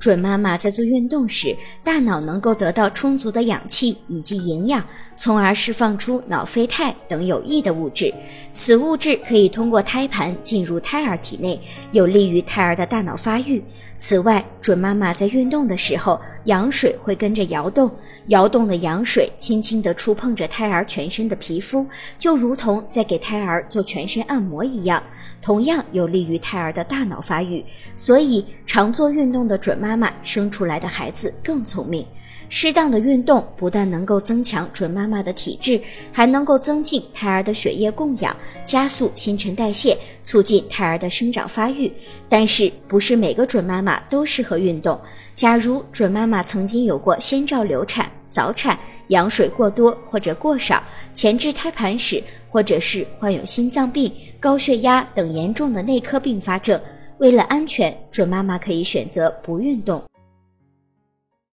准妈妈在做运动时，大脑能够得到充足的氧气以及营养，从而释放出脑啡肽等有益的物质。此物质可以通过胎盘进入胎儿体内，有利于胎儿的大脑发育。此外，准妈妈在运动的时候，羊水会跟着摇动，摇动的羊水轻轻地触碰着胎儿全身的皮肤，就如同在给胎儿做全身按摩一样，同样有利于胎儿的大脑发育。所以，常做运动的准妈妈妈生出来的孩子更聪明。适当的运动不但能够增强准妈妈的体质，还能够增进胎儿的血液供氧，加速新陈代谢，促进胎儿的生长发育。但是，不是每个准妈妈都适合运动。假如准妈妈曾经有过先兆流产、早产、羊水过多或者过少、前置胎盘史，或者是患有心脏病、高血压等严重的内科并发症，为了安全，准妈妈可以选择不运动。